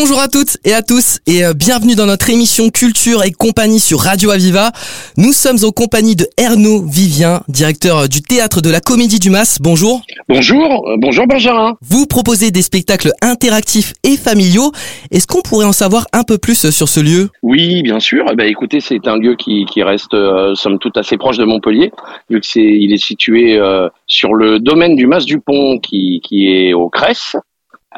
Bonjour à toutes et à tous et euh, bienvenue dans notre émission Culture et compagnie sur Radio Aviva. Nous sommes en compagnie de Ernaud Vivien, directeur euh, du théâtre de la Comédie du Mas. Bonjour. Bonjour, euh, bonjour Benjamin. Vous proposez des spectacles interactifs et familiaux. Est-ce qu'on pourrait en savoir un peu plus sur ce lieu? Oui, bien sûr. Eh ben, écoutez, c'est un lieu qui, qui reste, euh, somme toute, assez proche de Montpellier, vu que c'est, il est situé euh, sur le domaine du Mas du Pont, qui, qui est au Cresse.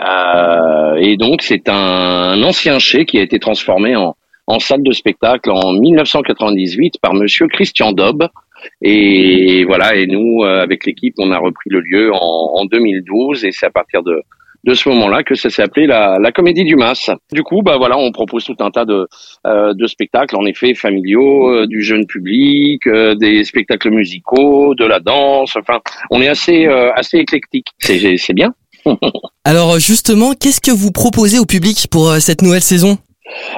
Euh, et donc, c'est un, ancien chai qui a été transformé en, salle de spectacle en 1998 par Monsieur Christian Dobb. Et voilà, et nous, euh, avec l'équipe, on a repris le lieu en, en 2012, et c'est à partir de, de ce moment-là que ça s'est appelé la, la Comédie du Mas. Du coup, bah voilà, on propose tout un tas de, euh, de spectacles, en effet, familiaux, du jeune public, des spectacles musicaux, de la danse. Enfin, on est assez assez éclectique. C'est bien. Alors justement, qu'est-ce que vous proposez au public pour euh, cette nouvelle saison?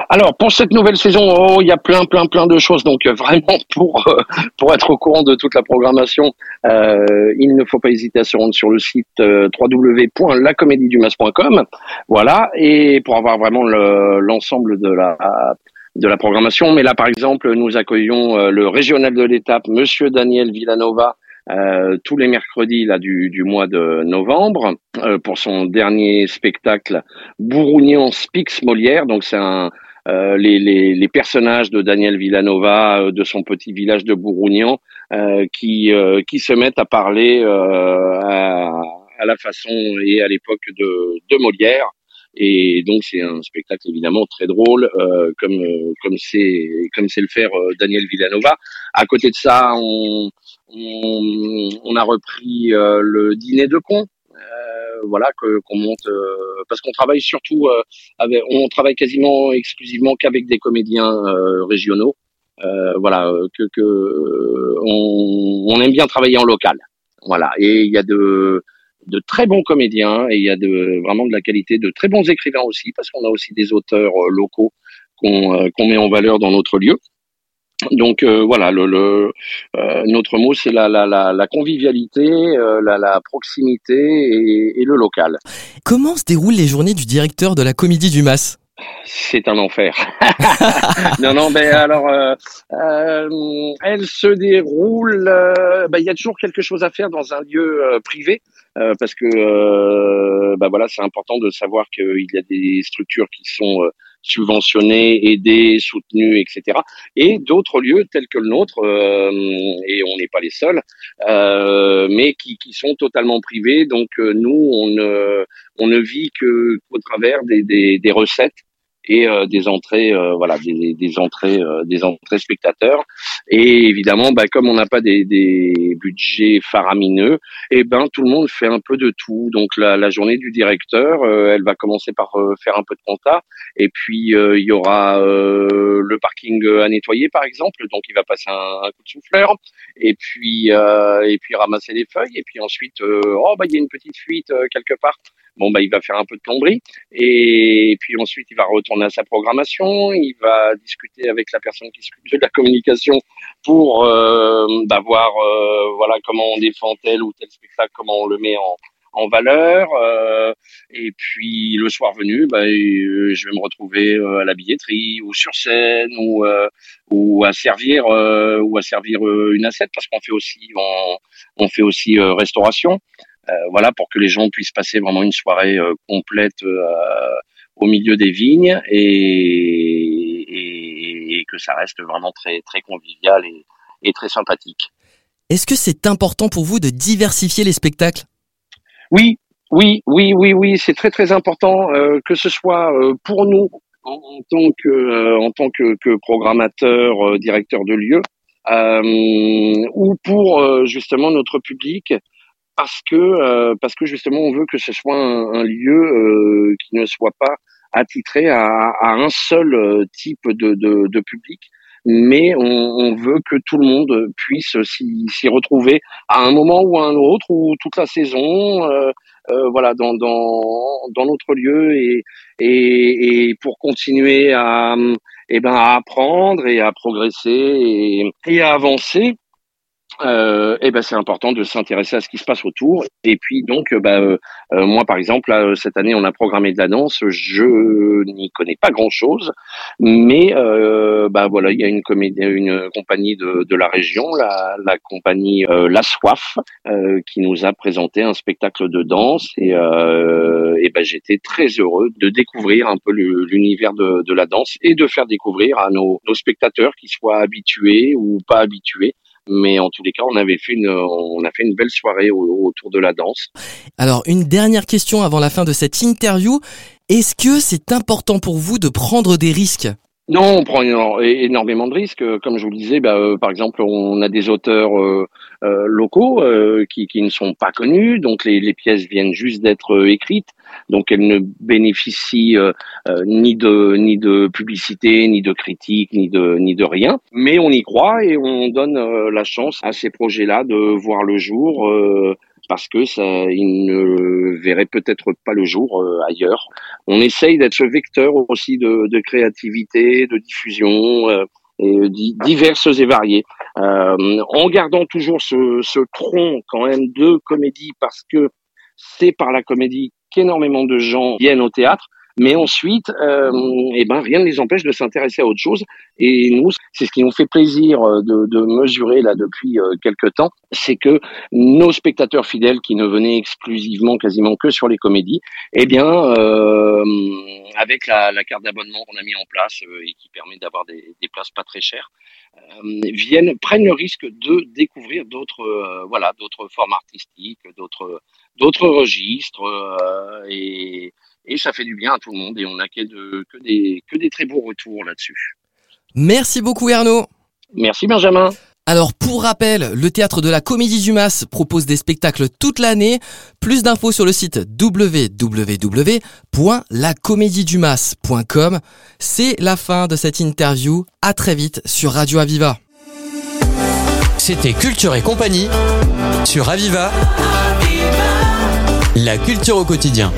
Alors pour cette nouvelle saison, oh, il y a plein plein plein de choses. Donc euh, vraiment pour euh, pour être au courant de toute la programmation, il ne faut pas hésiter à se rendre sur le site euh, www.lacomédiedumas.com. Voilà et pour avoir vraiment le- l'ensemble de la de la programmation. Mais là par exemple, nous accueillons le régional de l'étape, Monsieur Daniel Villanova. Euh, tous les mercredis là du, du mois de novembre euh, pour son dernier spectacle Bourgougnan Speaks Molière. Donc c'est un euh, les, les, les personnages de Daniel Villanova, euh, de son petit village de Bourgougnan, euh, qui, euh, qui se mettent à parler à, à la façon et à l'époque de, de Molière. Et donc c'est un spectacle évidemment très drôle, euh, comme comme c'est comme c'est le faire euh, Daniel Villanova. À côté de ça, on on, on a repris euh, le dîner de cons, euh, voilà que qu'on monte euh, parce qu'on travaille surtout euh, avec, on travaille quasiment exclusivement qu'avec des comédiens euh, régionaux. Euh, voilà que que on, on aime bien travailler en local. Voilà et il y a de de très bons comédiens et il y a de vraiment de la qualité de très bons écrivains aussi parce qu'on a aussi des auteurs locaux qu'on qu'on met en valeur dans notre lieu. Donc euh, voilà, le, le euh, notre mot c'est la, la, la, la convivialité, euh, la, la proximité et, et le local. Comment se déroulent les journées du directeur de la Comédie du Mas? C'est un enfer. non, non, ben alors, euh, euh, elle se déroule. euh, ben, Il y a toujours quelque chose à faire dans un lieu privé, parce que, ben voilà, c'est important de savoir qu'il y a des structures qui sont subventionnées, aidées, soutenues, etc. Et d'autres lieux tels que le nôtre, euh, et on n'est pas les seuls, euh, mais qui, qui sont totalement privés. Donc euh, nous, on ne, on ne vit que qu'au travers des, des, des recettes et euh, des entrées euh, voilà des, des entrées euh, des entrées spectateurs. Et évidemment bah, comme on n'a pas des, des budgets faramineux et ben tout le monde fait un peu de tout. Donc la, la journée du directeur euh, elle va commencer par euh, faire un peu de compta. Et puis euh, il y aura le parking à nettoyer par exemple. Donc il va passer un, un coup de souffleur. Et puis et puis ramasser les feuilles. Et puis ensuite oh bah il y a une petite fuite quelque part bon bah il va faire un peu de plomberie. Et puis ensuite il va retourner à sa programmation, il va discuter avec la personne qui s'occupe de la communication pour euh, bah, voir euh, voilà comment on défend tel ou tel spectacle, comment on le met en en valeur. Euh, et puis le soir venu bah, euh, je vais me retrouver euh, à la billetterie ou sur scène ou euh, ou à servir euh, ou à servir une assiette parce qu'on fait aussi on, on fait aussi restauration voilà pour que les gens puissent passer vraiment une soirée euh, complète euh, au milieu des vignes et, et, et que ça reste vraiment très très convivial et, et très sympathique. Est-ce que c'est important pour vous de diversifier les spectacles? Oui, oui, oui, oui, oui, c'est très très important euh, que ce soit euh, pour nous en, en tant que euh, en tant que, que programmateur, euh, directeur de lieu, euh, ou pour euh, justement notre public, parce que euh, parce que justement on veut que ce soit un, un lieu euh, qui ne soit pas attitré à, à un seul euh, type de, de, de public, mais on, on veut que tout le monde puisse s'y retrouver à un moment ou à un autre ou toute la saison. euh, euh, voilà dans, dans dans notre lieu et, et et pour continuer à eh ben à apprendre et à progresser et, et à avancer euh, et ben c'est important de s'intéresser à ce qui se passe autour. Et puis donc, euh, bah, euh, euh, moi par exemple, là, cette année on a programmé de la danse. Je n'y connais pas grand chose, mais euh, bah voilà, il y a une une compagnie de, de la région, la, la compagnie La Soif, qui nous a présenté un spectacle de danse. Et, et ben j'étais très heureux de découvrir un peu l'univers de, de, la danse et de faire découvrir à nos, nos spectateurs qui soient habitués ou pas habitués mais en tous les cas, on avait fait une, on a fait une belle soirée autour de la danse. Alors, une dernière question avant la fin de cette interview. Est-ce que c'est important pour vous de prendre des risques? Non, on prend énormément de risques. Comme je vous le disais, bah, euh, par exemple, on a des auteurs euh, euh, locaux qui, qui, ne sont pas connus, donc les, les pièces viennent juste d'être écrites, donc elles ne bénéficient ni de ni de publicité, ni de critique, ni de ni de rien. Mais on y croit et on donne la chance à ces projets-là de voir le jour parce que ça, il ne verrait peut-être pas le jour euh, ailleurs. On essaye d'être ce vecteur aussi de, de créativité, de diffusion. Euh, et diverses et variées, euh, en gardant toujours ce, ce tronc quand même de comédie parce que c'est par la comédie qu'énormément de gens viennent au théâtre. Mais ensuite, euh, eh ben, rien ne les empêche de s'intéresser à autre chose. Et nous, c'est ce qui nous fait plaisir euh, de, de mesurer là depuis euh, quelques temps, c'est que nos spectateurs fidèles qui ne venaient exclusivement, quasiment que sur les comédies, eh bien, euh, avec la, la carte d'abonnement qu'on a mis en place euh, et qui permet d'avoir des, des, places pas très chères, viennent prennent le risque de découvrir d'autres, voilà, d'autres formes artistiques, d'autres, d'autres registres et et ça fait du bien à tout le monde et on n'a que, de, que, des, que des très beaux retours là-dessus. Merci beaucoup Ernaud. Merci Benjamin. Alors pour rappel, le théâtre de la Comédie du Mas propose des spectacles toute l'année. Plus d'infos sur le site www.lacomédiedumas.com. C'est la fin de cette interview. À très vite sur Radio Aviva. C'était Culture et compagnie sur Aviva. La culture au quotidien.